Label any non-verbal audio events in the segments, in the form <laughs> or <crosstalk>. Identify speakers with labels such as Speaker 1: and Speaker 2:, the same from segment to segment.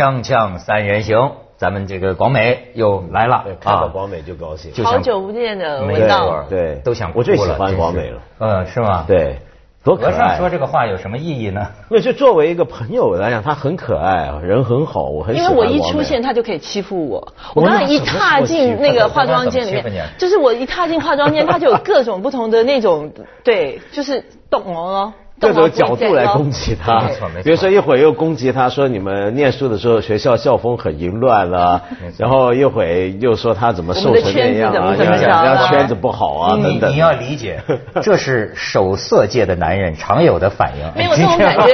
Speaker 1: 锵锵三人行，咱们这个广美又来了
Speaker 2: 对，看到广美就高兴。
Speaker 1: 就
Speaker 3: 好久不见的
Speaker 1: 没
Speaker 3: 味道
Speaker 1: 错。
Speaker 2: 对，
Speaker 1: 都想
Speaker 2: 我最喜欢广美了。
Speaker 1: 嗯，是吗？，
Speaker 2: 对，多可
Speaker 1: 和尚
Speaker 2: 爱。
Speaker 1: 说这个话有什么意义呢？
Speaker 2: 那就作为一个朋友来讲，他很可爱啊，人很好，我很喜欢
Speaker 3: 因为我一出现，他就可以欺负我。
Speaker 2: 我
Speaker 3: 我刚才一踏进那个化妆间里面，就是我一踏进化妆间，他就有各种不同的那种，对，就是动哦，
Speaker 2: 各种角度来攻击他。
Speaker 1: 没错没错，
Speaker 2: 比如说一会儿又攻击他说你们念书的时候学校校风很淫乱啦
Speaker 1: 没错，
Speaker 2: 然后一会又说他怎么瘦成那样啊，
Speaker 3: 我们的圈子怎么怎么
Speaker 2: 人
Speaker 3: 着啊？
Speaker 2: 家圈子不好啊
Speaker 1: 你
Speaker 2: 等等。
Speaker 1: 你要理解，<laughs> 这是守色界的男人常有的反应。
Speaker 3: 没有那种感觉，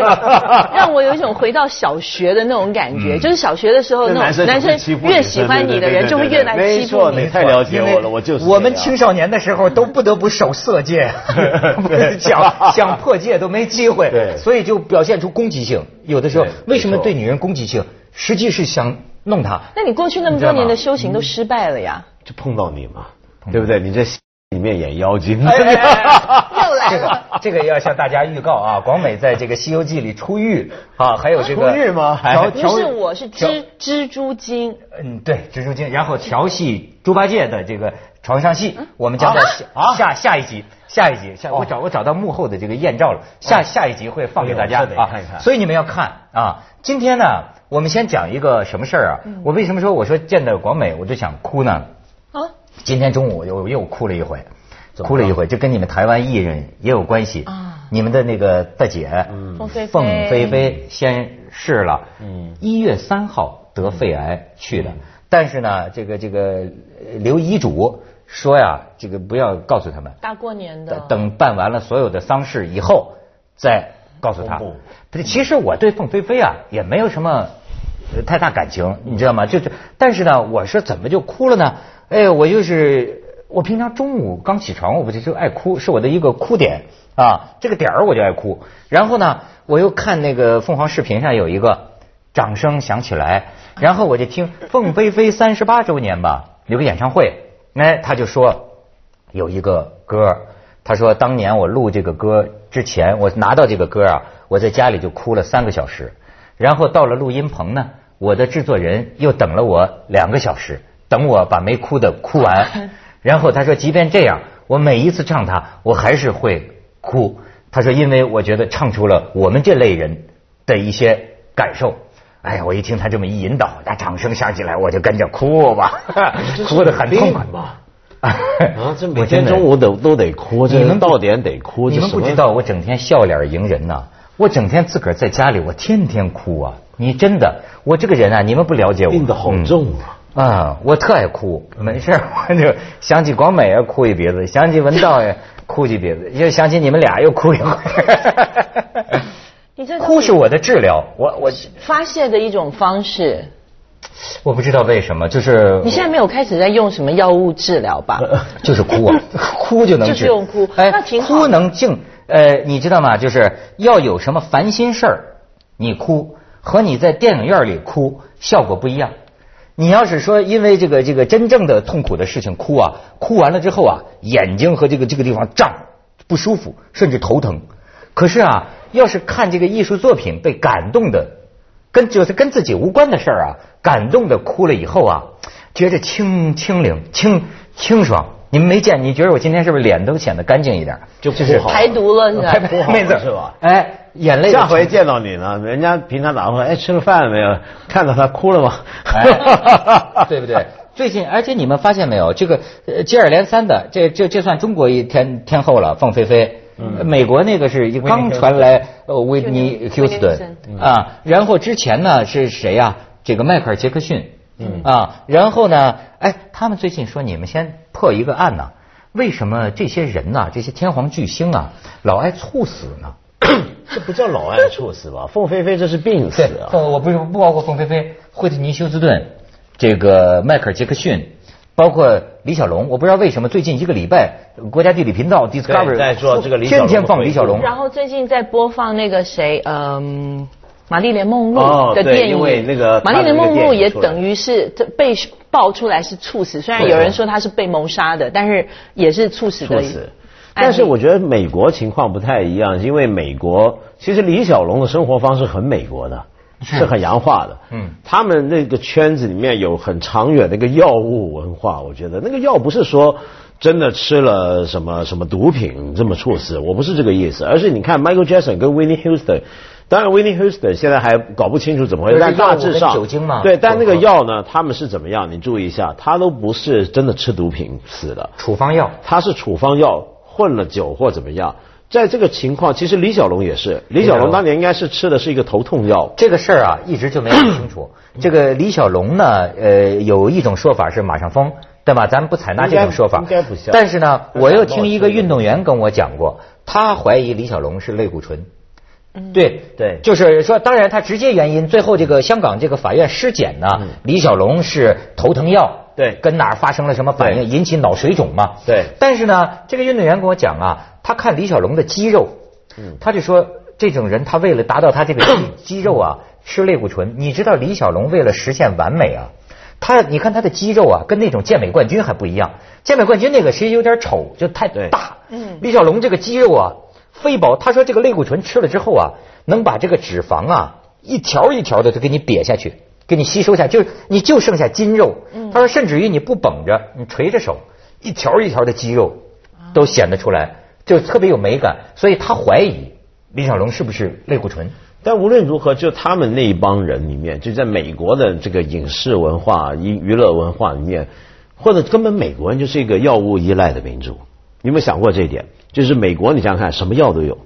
Speaker 3: 让我有一种回到小学的那种感觉，就是小学的时候
Speaker 2: 那
Speaker 3: 那种男生越喜欢你的人就会越来欺负你。
Speaker 2: 没错你。太了解我了，我就是
Speaker 1: 我们青少年的时候都不得不守色戒，<laughs> 想想破戒都没机会，
Speaker 2: 对
Speaker 1: 所以就表现出攻击性。有的时候为什么对女人攻击性，实际是想弄她。
Speaker 3: 那你过去那么多年的修行都失败了呀？
Speaker 2: 就碰到你嘛，对不对？你这戏里面演妖精，<laughs>
Speaker 3: 又来
Speaker 1: 这个
Speaker 3: 了。
Speaker 1: 这个要向大家预告啊，广美在这个《西游记》里出狱啊，还有这个
Speaker 2: 出狱吗还
Speaker 3: 不是，我是蜘蜘蛛精。
Speaker 1: 嗯，对，蜘蛛精，然后调戏猪八戒的这个床上戏，我们将在下、
Speaker 2: 啊？
Speaker 1: 下下一集，下一集，下我找我找到幕后的这个艳照了，下、下一集会放给大家啊
Speaker 2: 看看
Speaker 1: 所以你们要看啊。今天呢，我们先讲一个什么事儿啊？我为什么说我说见到广美我就想哭呢？
Speaker 3: 啊，
Speaker 1: 今天中午又又哭了一回，哭了一回，这跟你们台湾艺人也有关系
Speaker 3: 啊。
Speaker 1: 你们的那个大姐，
Speaker 2: 嗯。
Speaker 3: 凤飞飞。
Speaker 1: 凤飞飞先逝了，
Speaker 2: 嗯。
Speaker 1: 一月三号得肺癌去的，但是呢，这个这个呃留遗嘱说呀，这个不要告诉他们，
Speaker 3: 大过年的。
Speaker 1: 等办完了所有的丧事以后再告诉他。不是，其实我对凤飞飞啊也没有什么呃太大感情，你知道吗？就是，但是呢，我是怎么就哭了呢？哎，我就是我平常中午刚起床，我不就就爱哭，是我的一个哭点啊，这个点儿我就爱哭。然后呢，我又看那个凤凰视频上有一个掌声响起来，然后我就听凤飞飞三十八周年吧，有个演唱会，哎，他就说有一个歌，他说当年我录这个歌之前，我拿到这个歌啊，我在家里就哭了三个小时，然后到了录音棚呢，我的制作人又等了我两个小时，等我把没哭的哭完，<laughs> 然后他说即便这样，我每一次唱它，我还是会哭。他说因为我觉得唱出了我们这类人的一些感受。哎呀，我一听他这么一引导，那掌声响起来，我就跟着哭吧，<laughs> 哭得很痛快
Speaker 2: 吧？
Speaker 1: 啊 <laughs>
Speaker 2: 啊，这每天中午都都得哭，
Speaker 1: 你们
Speaker 2: 到点得哭，
Speaker 1: 你们不知道，我整天笑脸迎人呐、我整天自个儿在家里，我天天哭啊！你真的，我这个人啊，你们不了解我。
Speaker 2: 病得好重啊！
Speaker 1: 嗯啊！我特爱哭，没事我就想起广美啊哭一鼻子，想起文道呀哭一鼻子，又想起你们俩又哭一回。<laughs>
Speaker 3: 你这
Speaker 1: 哭是我的治疗，我我
Speaker 3: 发泄的一种方式。
Speaker 1: 我不知道为什么，就是
Speaker 3: 你现在没有开始在用什么药物治疗吧？<laughs>
Speaker 1: 就是哭啊，<laughs> 哭就能治，
Speaker 3: 就是用哭
Speaker 1: 哎，
Speaker 3: 那挺好
Speaker 1: 哭能静，呃，你知道吗？就是要有什么烦心事儿，你哭和你在电影院里哭效果不一样。你要是说因为这个这个真正的痛苦的事情哭啊，哭完了之后啊，眼睛和这个这个地方胀，不舒服，甚至头疼。可是啊，要是看这个艺术作品被感动的，跟就是跟自己无关的事儿啊，感动的哭了以后啊，觉着清清灵、清清爽。你们没见？你觉得我今天是不是脸都显得干净一点？
Speaker 2: 就
Speaker 1: 就是
Speaker 3: 排毒了是吧？
Speaker 2: 哭好
Speaker 1: 妹子
Speaker 2: 是吧？
Speaker 1: 哎，眼泪
Speaker 2: 下回见到你呢，人家平常打电话，哎，吃了饭没有？看到他哭了吗？
Speaker 1: 哎，<laughs> 对不对？最近，而且你们发现没有，这个呃接二连三的，这这这算中国一天天后了，凤飞飞。嗯，美国那个是刚传来呃维尼休斯顿啊，然后之前呢是谁呀、这个迈克尔杰克逊。嗯啊，然后呢，哎，他们最近说你们先破一个案呐，为什么这些人呐、这些天皇巨星啊，老爱猝死呢？<coughs>
Speaker 2: 这不叫老爱猝死吧？<coughs> 凤飞飞这是病死
Speaker 1: 对，
Speaker 2: 啊！
Speaker 1: 凤我不是不包括凤飞飞、惠特尼休斯顿，这个迈克尔杰克逊，包括李小龙。我不知道为什么最近一个礼拜，国家地理频道 Discovery
Speaker 2: 在做这个李小龙
Speaker 1: 天天放李小龙。
Speaker 3: 然后最近在播放那个谁，嗯。玛丽莲梦露的电影，
Speaker 2: 因为那个
Speaker 3: 玛丽莲梦露也等于是被爆出来是猝死，虽然有人说她是被谋杀的，但是也是猝死的
Speaker 2: 猝死。但是我觉得美国情况不太一样，因为美国其实李小龙的生活方式很美国的，<laughs> 是很洋化的。
Speaker 1: 嗯 <laughs>
Speaker 2: 嗯，他们那个圈子里面有很长远的一个药物文化，我觉得那个药不是说真的吃了什么什么毒品这么猝死，我不是这个意思，而是你看 Michael Jackson 跟 Whitney Houston。当然，Whitney Houston 现在还搞不清楚怎么回事，
Speaker 1: 就是
Speaker 2: 但大致上
Speaker 1: 酒精嘛
Speaker 2: 对，但那个药呢，他们是怎么样？你注意一下，他都不是真的吃毒品死的，
Speaker 1: 处方药。
Speaker 2: 他是处方药混了酒或怎么样。在这个情况，其实李小龙也是，李小龙。当年应该是吃的是一个头痛药。
Speaker 1: 这个事儿啊，一直就没搞清楚。这个李小龙呢，呃，有一种说法是马上疯，对吧？咱们不采纳这种说法，
Speaker 2: 应该应该不像。
Speaker 1: 但是呢，我又听一个运动员跟我讲过，他怀疑李小龙是类固醇。对
Speaker 2: 对。
Speaker 1: 就是说，当然他直接原因，最后这个香港这个法院尸检呢，李小龙是头疼药，
Speaker 2: 对
Speaker 1: 跟哪儿发生了什么反应，引起脑水肿嘛，
Speaker 2: 对
Speaker 1: 但是呢，这个运动员跟我讲啊，他看李小龙的肌肉，他就说这种人他为了达到他这个肌肌肉啊，吃类固醇。你知道李小龙为了实现完美啊，他你看他的肌肉啊，跟那种健美冠军还不一样。健美冠军那个其实有点丑，就太大。
Speaker 3: 嗯
Speaker 1: 李小龙这个肌肉啊，非薄。他说这个类固醇吃了之后啊，能把这个脂肪啊一条一条的就给你瘪下去，给你吸收下，就是你就剩下筋肉。他说甚至于你不绷着，你垂着手，一条一条的肌肉都显得出来，就特别有美感。所以他怀疑李小龙是不是类固醇。
Speaker 2: 但无论如何，就他们那一帮人里面，就在美国的这个影视文化、娱娱乐文化里面，或者根本美国人就是一个药物依赖的民族。你有没有想过这一点？就是美国，你想想看，什么药都有。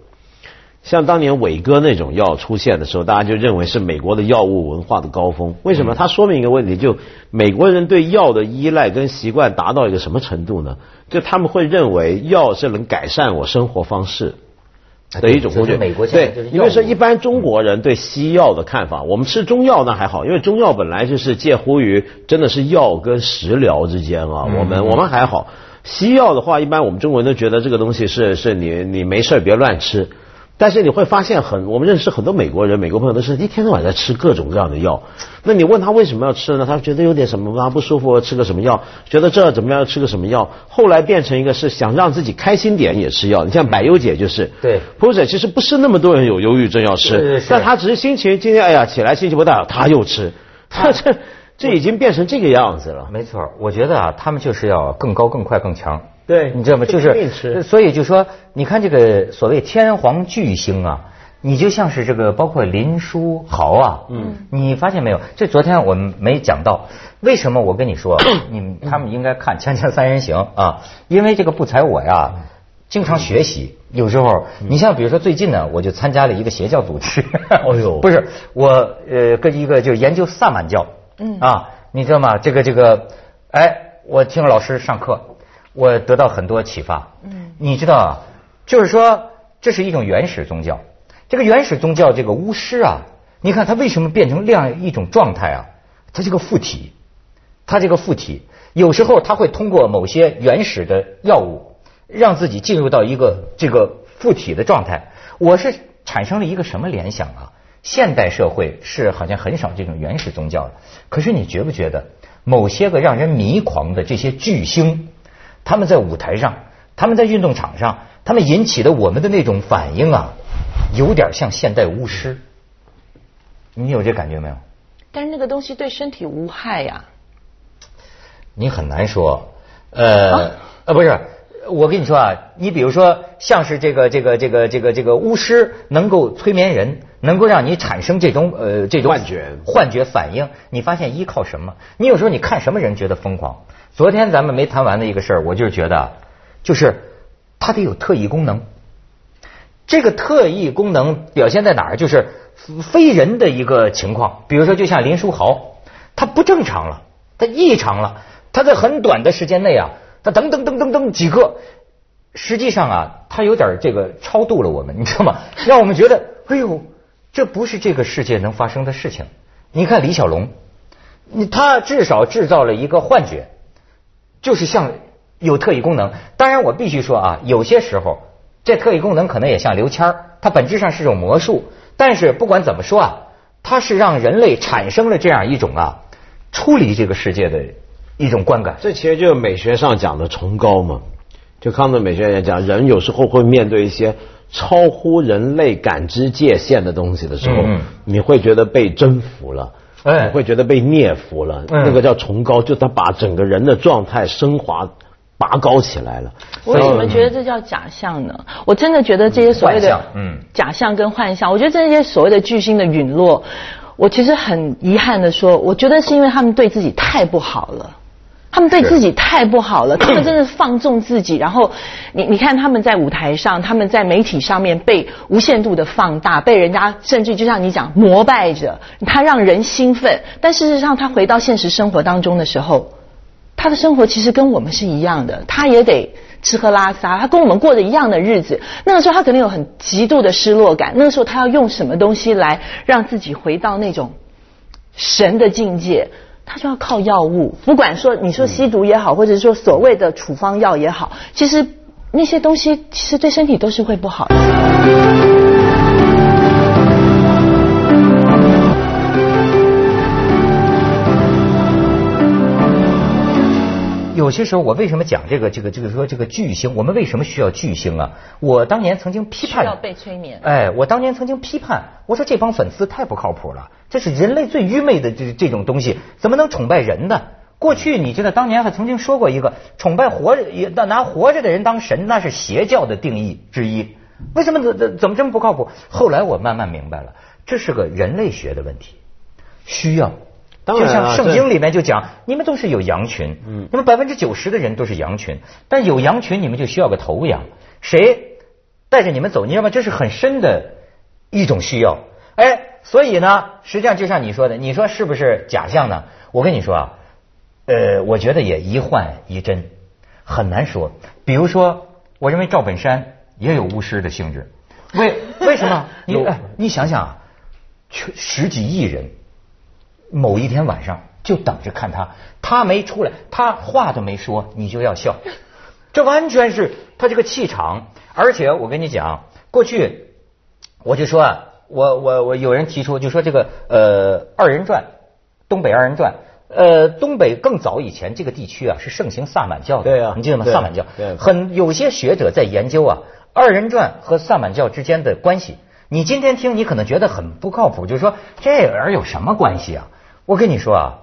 Speaker 2: 像当年伟哥那种药出现的时候，大家就认为是美国的药物文化的高峰。为什么？它说明一个问题，就美国人对药的依赖跟习惯达到一个什么程度呢？就他们会认为药是能改善我生活方式。的一种工具。
Speaker 1: 美国
Speaker 2: 对，因为说一般中国人对西药的看法，我们吃中药那还好，因为中药本来就是介乎于真的是药跟食疗之间啊，
Speaker 1: 嗯
Speaker 2: 我们我们还好。西药的话，一般我们中国人都觉得这个东西是是你你没事儿别乱吃。但是你会发现很，我们认识很多美国人，美国朋友都是一天到晚在吃各种各样的药。那你问他为什么要吃呢？他觉得有点什么啊不舒服，吃个什么药，觉得这怎么样吃个什么药。后来变成一个是想让自己开心点也吃药。你像百忧姐就是，
Speaker 1: 对
Speaker 2: 或者其实不是那么多人有忧郁症要吃，但他只是心情今天哎呀起来心情不大好，他又吃，他这这已经变成这个样子了。
Speaker 1: 没错，我觉得啊，他们就是要更高、更快、更强。
Speaker 2: 对
Speaker 1: 你知道吗？就是，所以就说，你看这个所谓天皇巨星啊，你就像是这个，包括林书豪啊，嗯，你发现没有？这昨天我们没讲到，为什么我跟你说，<coughs> 你们他们应该看《锵锵三人行》啊？因为这个不才我呀。经常学习，有时候你像比如说最近呢，我就参加了一个邪教组织。<laughs>
Speaker 2: 哎呦 <laughs>
Speaker 1: 不是我呃跟一个就是研究萨满教，
Speaker 3: 嗯
Speaker 1: 啊，你知道吗？这个这个，哎，我听老师上课，我得到很多启发。
Speaker 3: 嗯，
Speaker 1: 你知道啊，就是说这是一种原始宗教。这个原始宗教这个巫师啊，你看他为什么变成这样一种状态啊？他这个附体，他这个附体，有时候他会通过某些原始的药物，让自己进入到一个这个附体的状态。我是产生了一个什么联想啊？现代社会是好像很少这种原始宗教的，可是你觉不觉得某些个让人迷狂的这些巨星，他们在舞台上，他们在运动场上，他们引起的我们的那种反应啊，有点像现代巫师。你有这感觉没有？
Speaker 3: 但是那个东西对身体无害呀、
Speaker 1: 你很难说，呃、
Speaker 3: 啊
Speaker 1: 呃，不是，我跟你说啊，你比如说像是这个这个这个这个这个巫师能够催眠人，能够让你产生这种呃这种
Speaker 2: 幻觉
Speaker 1: 幻觉反应，你发现依靠什么？你有时候你看什么人觉得疯狂？昨天咱们没谈完的一个事儿，我就是觉得啊，就是他得有特异功能。这个特异功能表现在哪儿？就是非人的一个情况，比如说，就像林书豪，他不正常了，他异常了，他在很短的时间内啊，他噔噔噔噔噔几个，实际上啊，他有点这个超度了我们，你知道吗？让我们觉得，哎呦，这不是这个世界能发生的事情。你看李小龙，你他至少制造了一个幻觉，就是像有特异功能。当然，我必须说啊，有些时候这特异功能可能也像刘谦儿，它本质上是种魔术。但是不管怎么说啊，它是让人类产生了这样一种啊，出离这个世界的一种观感。
Speaker 2: 这其实就是美学上讲的崇高嘛。就康德美学也讲，人有时候会面对一些超乎人类感知界限的东西的时候，你会觉得被征服了。
Speaker 1: 哎
Speaker 2: 你会觉得被灭服了，
Speaker 1: 嗯
Speaker 2: 那个叫崇高，就他把整个人的状态升华、拔高起来了。
Speaker 3: 我为什么觉得这叫假象呢？我真的觉得这些所谓的
Speaker 1: 嗯
Speaker 3: 假象跟幻象，我觉得这些所谓的巨星的陨落，我其实很遗憾的说，我觉得是因为他们对自己太不好了。他们对自己太不好了，他们真的放纵自己，然后你你看他们在舞台上，他们在媒体上面被无限度的放大，被人家甚至就像你讲膜拜着，他让人兴奋，但事实上他回到现实生活当中的时候，他的生活其实跟我们是一样的，他也得吃喝拉撒，他跟我们过着一样的日子。那个时候他肯定有很极度的失落感，那个时候他要用什么东西来让自己回到那种神的境界？他就要靠药物，不管说你说吸毒也好，或者说所谓的处方药也好，其实那些东西其实对身体都是会不好的。
Speaker 1: 有些时候，我为什么讲这个这个这个说这个巨星？我们为什么需要巨星啊？我当年曾经批判
Speaker 3: 需要被催眠
Speaker 1: 哎，我当年曾经批判，我说这帮粉丝太不靠谱了，这是人类最愚昧的这这种东西，怎么能崇拜人呢？过去你知道，当年还曾经说过一个崇拜活着，也拿活着的人当神，那是邪教的定义之一。为什么怎怎怎么这么不靠谱？后来我慢慢明白了，这是个人类学的问题，需要。就像圣经里面就讲，你们都是有羊群，嗯，那么百分之九十的人都是羊群，但有羊群你们就需要个头羊，谁带着你们走？你知道吗？这是很深的一种需要。哎，所以呢，实际上就像你说的，你说是不是假象呢？我跟你说啊，呃，我觉得也一幻一真，很难说。比如说，我认为赵本山也有巫师的性质，为 <laughs> 为什么？你哎，你想想啊，全十几亿人。某一天晚上就等着看他，他没出来，他话都没说，你就要笑，这完全是他这个气场。而且我跟你讲，过去我就说啊，我我我有人提出就说这个呃二人转，东北二人转。呃，东北更早以前这个地区啊是盛行萨满教的，
Speaker 2: 对啊
Speaker 1: 你记得吗？萨满教，
Speaker 2: 对
Speaker 1: 很有些学者在研究啊二人转和萨满教之间的关系。你今天听，你可能觉得很不靠谱，就是说这玩意儿有什么关系啊？我跟你说啊，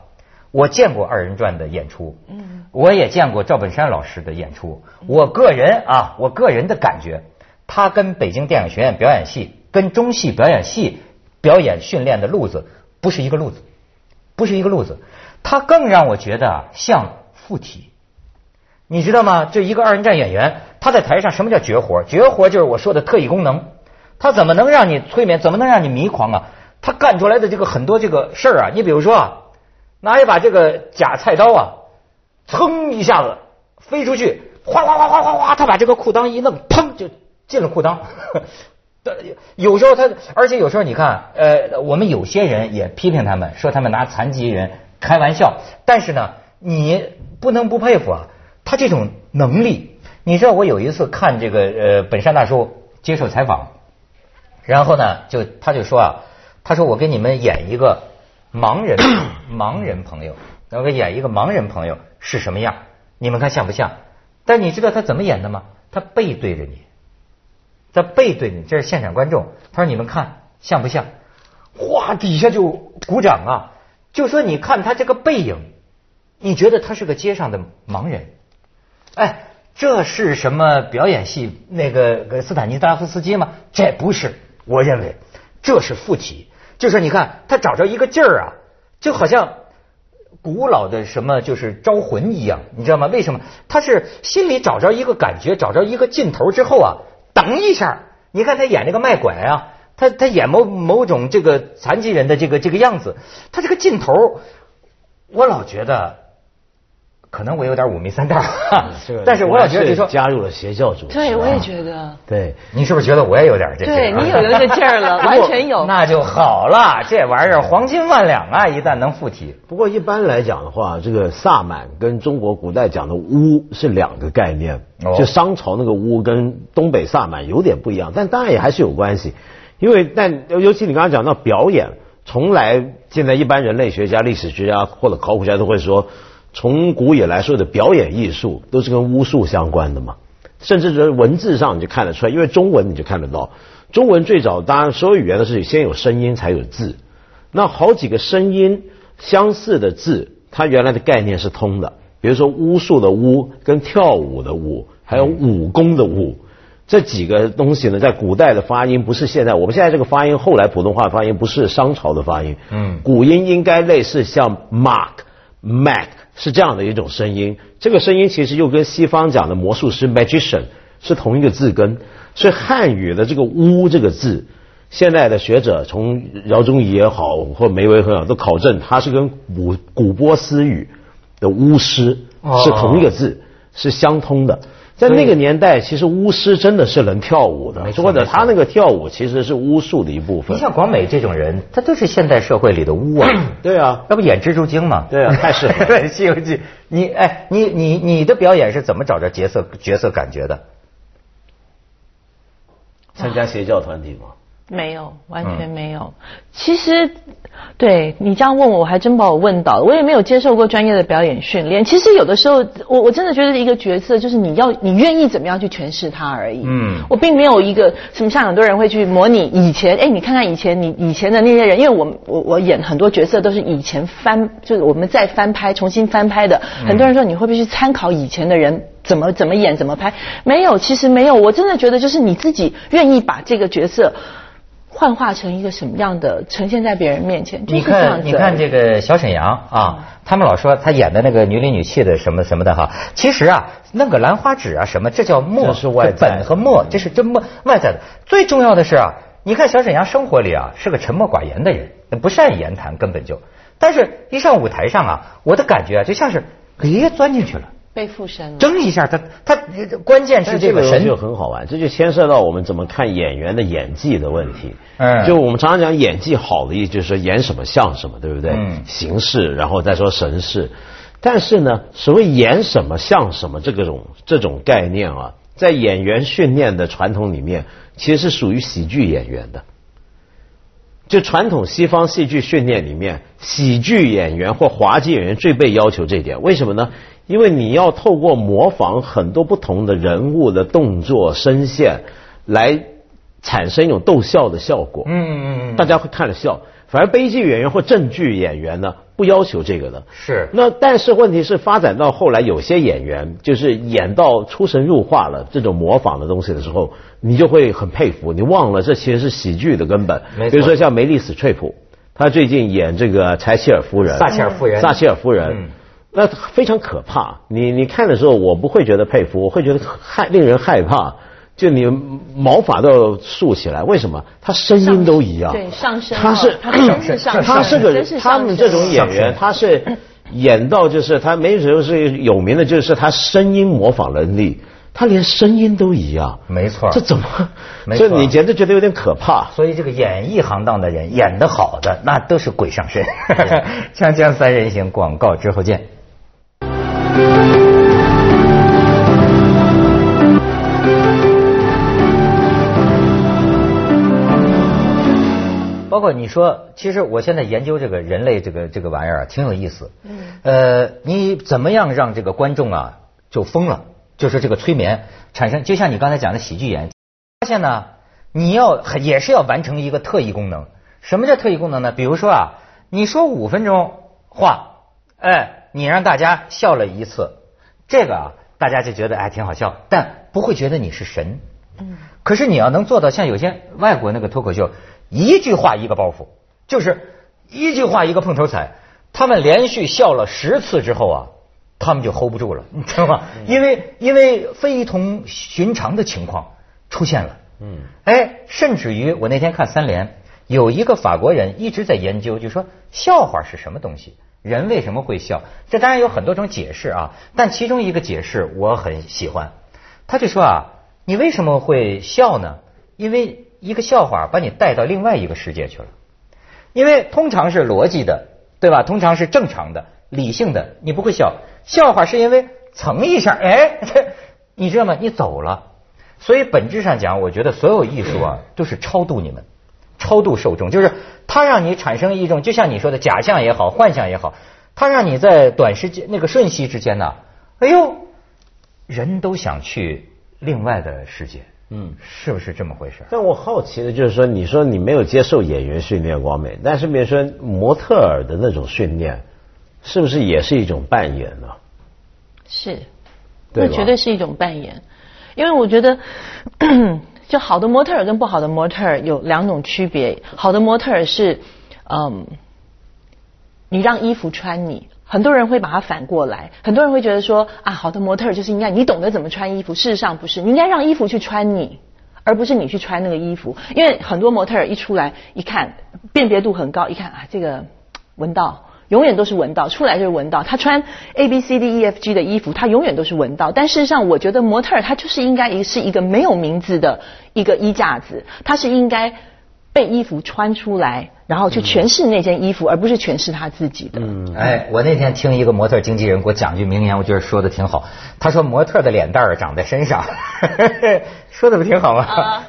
Speaker 1: 我见过二人转的演出，嗯，我也见过赵本山老师的演出。我个人啊，我个人的感觉，他跟北京电影学院表演系、跟中戏表演系表演训练的路子不是一个路子，不是一个路子。他更让我觉得，像附体。你知道吗？这一个二人转演员，他在台上什么叫绝活？绝活就是我说的特异功能。他怎么能让你催眠？怎么能让你迷狂啊？他干出来的这个很多这个事儿啊，你比如说啊，拿一把这个假菜刀啊，噌一下子飞出去，哗哗哗哗哗哗，他把这个裤裆一弄，砰就进了裤裆。有时候他，而且有时候你看，呃，我们有些人也批评他们，说他们拿残疾人开玩笑，但是呢，你不能不佩服啊，他这种能力。你知道，我有一次看这个呃本山大叔接受采访，然后呢，就他就说啊，他说我给你们演一个盲人 <coughs> 盲人朋友，我给演一个盲人朋友是什么样，你们看像不像？但你知道他怎么演的吗？他背对着你。在背对你，这是现场观众。他说：“你们看像不像？”哗，底下就鼓掌啊！就说你看他这个背影，你觉得他是个街上的盲人？哎，这是什么表演系那个斯坦尼斯拉夫斯基吗？这不是，我认为这是附体。就是你看他找着一个劲儿啊，就好像古老的什么就是招魂一样，你知道吗？为什么？他是心里找着一个感觉，找着一个劲头之后啊。等一下，你看他演这个卖拐啊，他他演某某种这个残疾人的这个这个样子，他这个劲头，我老觉得，可能我有点五迷三道，<laughs> 但是我老觉得就说
Speaker 2: 加入了邪教组织，
Speaker 3: 对，我也觉得。
Speaker 2: 对，
Speaker 1: 你是不是觉得我也有点这？
Speaker 3: 对你有一个劲儿了，<laughs> 完全有。
Speaker 1: 那就好了，这玩意儿黄金万两啊！一旦能附体。
Speaker 2: 不过一般来讲的话，这个萨满跟中国古代讲的巫是两个概念。
Speaker 1: 哦
Speaker 2: 就商朝那个巫跟东北萨满有点不一样，但当然也还是有关系。因为但尤其你刚刚讲到表演，从来现在一般人类学家、历史学家或者考古学家都会说，从古以来所有的表演艺术都是跟巫术相关的嘛。甚至是文字上你就看得出来，因为中文你就看得到。中文最早当然所有语言都是先有声音才有字，那好几个声音相似的字，它原来的概念是通的。比如说巫术的巫跟跳舞的舞，还有武功的武，这几个东西呢，在古代的发音不是现在我们现在这个发音，后来普通话发音不是商朝的发音，嗯，古音应该类似像 mark、mac 是这样的一种声音。这个声音其实又跟西方讲的魔术师 magician 是同一个字根，所以汉语的这个巫这个字，现在的学者从饶宗颐也好或梅维也好都考证，它是跟古古波斯语。的巫师是同一个字，是相通的。在那个年代，其实巫师真的是能跳舞的，或者他那个跳舞其实是巫术的一部分。
Speaker 1: 你像广美这种人，他都是现代社会里的巫啊。<clears throat>
Speaker 2: 对啊，
Speaker 1: 那不演蜘蛛精吗？
Speaker 2: 对啊，太适合。<laughs>
Speaker 1: 对《西游记》，你哎，你你你的表演是怎么找着角色角色感觉的？
Speaker 2: 参加邪教团体吗？
Speaker 3: 没有，完全没有。其实，对你这样问我，我还真把我问倒了。我也没有接受过专业的表演训练。其实有的时候，我我真的觉得一个角色就是你要你愿意怎么样去诠释它而已。嗯，我并没有一个什么像很多人会去模拟以前。哎，你看看以前你以前的那些人，因为我我我演很多角色都是以前翻，就是我们再翻拍、重新翻拍的。很多人说你会不会去参考以前的人怎么怎么演、怎么拍？没有，其实没有。我真的觉得就是你自己愿意把这个角色。幻化成一个什么样的呈现在别人面前？
Speaker 1: 你看，你看这个小沈阳啊，他们老说他演的那个女里女气的什么什么的哈，其实啊，那个兰花指啊什么，这叫墨，
Speaker 2: 是外
Speaker 1: 本和墨，这是真墨外在的。最重要的是啊，你看小沈阳生活里啊是个沉默寡言的人，不善言谈，根本就，但是一上舞台上啊，我的感觉啊就像是哎钻进去了。
Speaker 3: 被附身了，
Speaker 1: 争一下，他他关键是这个神
Speaker 2: 就很好玩，这就牵涉到我们怎么看演员的演技的问题。嗯，就我们常常讲演技好的意思就是说演什么像什么，对不对？嗯，形式，然后再说神式。但是呢，所谓演什么像什么这个种这种概念啊，在演员训练的传统里面，其实是属于喜剧演员的。就传统西方戏剧训练里面，喜剧演员或滑稽演员最被要求这点，为什么呢？因为你要透过模仿很多不同的人物的动作、声线，来产生一种逗笑的效果。嗯嗯嗯，大家会看着笑。反而悲剧演员或正剧演员呢，不要求这个的。
Speaker 1: 是。
Speaker 2: 那但是问题是，发展到后来，有些演员就是演到出神入化了，这种模仿的东西的时候，你就会很佩服。你忘了这其实是喜剧的根本。
Speaker 1: 没错。
Speaker 2: 比如说像梅丽史翠普，她最近演这个柴契尔夫人。
Speaker 1: 撒切尔夫人。
Speaker 2: 撒切尔夫人。那非常可怕。你你看的时候，我不会觉得佩服，我会觉得害令人害怕。就你毛发都要竖起来，为什么？他声音都一样。
Speaker 3: 对，上身。
Speaker 2: 他是，
Speaker 3: 他 <clears throat>
Speaker 2: 是个，他们这种演员，他是演到就是他没时候是有名的，就是他声音模仿能力，他连声音都一样。
Speaker 1: 没错。
Speaker 2: 这怎么？<laughs> 所以你简直觉得有点可怕。
Speaker 1: 所以这个演艺行当的人演得好的，那都是鬼上身。<laughs> <laughs> 锵锵三人行，广告之后见。包括你说，其实我现在研究这个人类这个这个玩意儿啊，挺有意思。嗯。呃，你怎么样让这个观众啊就疯了？就是这个催眠产生，就像你刚才讲的喜剧演，发现呢，你要也是要完成一个特异功能。什么叫特异功能呢？比如说啊，你说五分钟话，哎，你让大家笑了一次，这个啊，大家就觉得哎挺好笑，但不会觉得你是神。嗯。可是你要能做到像有些外国那个脱口秀。一句话一个包袱，就是一句话一个碰头彩。他们连续笑了十次之后啊，他们就 hold 不住了，你知道吗？因为因为非同寻常的情况出现了。嗯，哎，甚至于我那天看三联，有一个法国人一直在研究，就说笑话是什么东西，人为什么会笑？这当然有很多种解释啊，但其中一个解释我很喜欢。他就说啊，你为什么会笑呢？因为一个笑话把你带到另外一个世界去了，因为通常是逻辑的，对吧？通常是正常的、理性的，你不会笑。笑话是因为蹭一下，哎，<laughs> 你知道吗？你走了。所以本质上讲，我觉得所有艺术啊，<coughs> 都是超度你们，超度受众，就是它让你产生一种，就像你说的假象也好，幻象也好，它让你在短时间那个瞬息之间呢，哎呦，人都想去另外的世界。嗯，是不是这么回事？
Speaker 2: 但我好奇的就是说，你说你没有接受演员训练，光美，但是比如说模特儿的那种训练，是不是也是一种扮演呢？
Speaker 3: 是，那绝对是一种扮演，因为我觉得，<clears throat> 就好的模特儿跟不好的模特儿有两种区别。好的模特儿是，嗯，你让衣服穿你。很多人会把它反过来，很多人会觉得说啊，好的模特就是应该你懂得怎么穿衣服。事实上不是，你应该让衣服去穿你，而不是你去穿那个衣服。因为很多模特一出来一看，辨别度很高，一看啊，这个文道永远都是文道，出来就是文道。他穿 A B C D E F G 的衣服，他永远都是文道。但事实上，我觉得模特他就是应该一是一个没有名字的一个衣架子，他是应该被衣服穿出来。然后去诠释那件衣服，而不是诠释他自己的。嗯，
Speaker 1: 哎，我那天听一个模特经纪人给我讲句名言，我觉得说的挺好。他说模特的脸蛋儿长在身上，<laughs> 说的不挺好吗？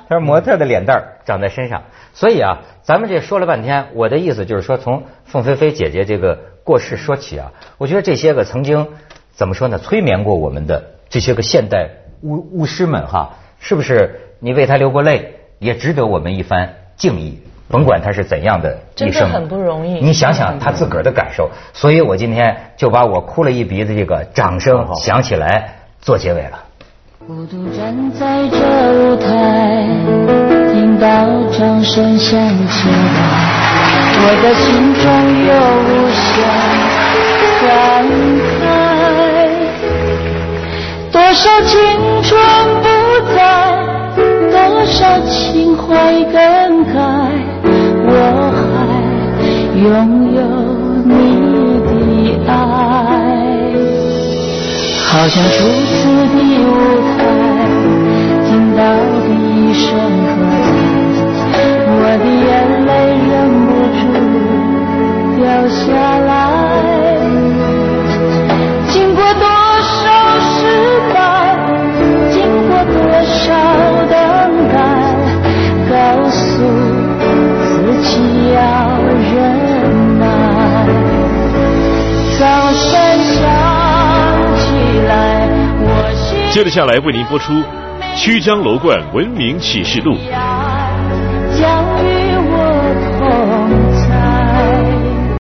Speaker 1: 他说模特的脸蛋儿长在身上，所以啊，咱们这说了半天，我的意思就是说，从凤飞飞姐姐这个过世说起啊，我觉得这些个曾经怎么说呢，催眠过我们的这些个现代巫巫师们哈，是不是？你为他流过泪，也值得我们一番敬意。甭管他是怎样的一生，
Speaker 3: 很不容易。
Speaker 1: 你想想他自个儿的感受，所以我今天就把我哭了一鼻子这个掌声响起来做结尾了。孤独站在这舞台，听到掌声响起来，我的心中有无限感慨。多少青春不在，多少情怀更改。我还拥有你的爱，好像初次的舞台，听到一声喝彩，我的眼泪忍不住掉下来。
Speaker 4: 接着下来为您播出《曲江楼观文明启示录》。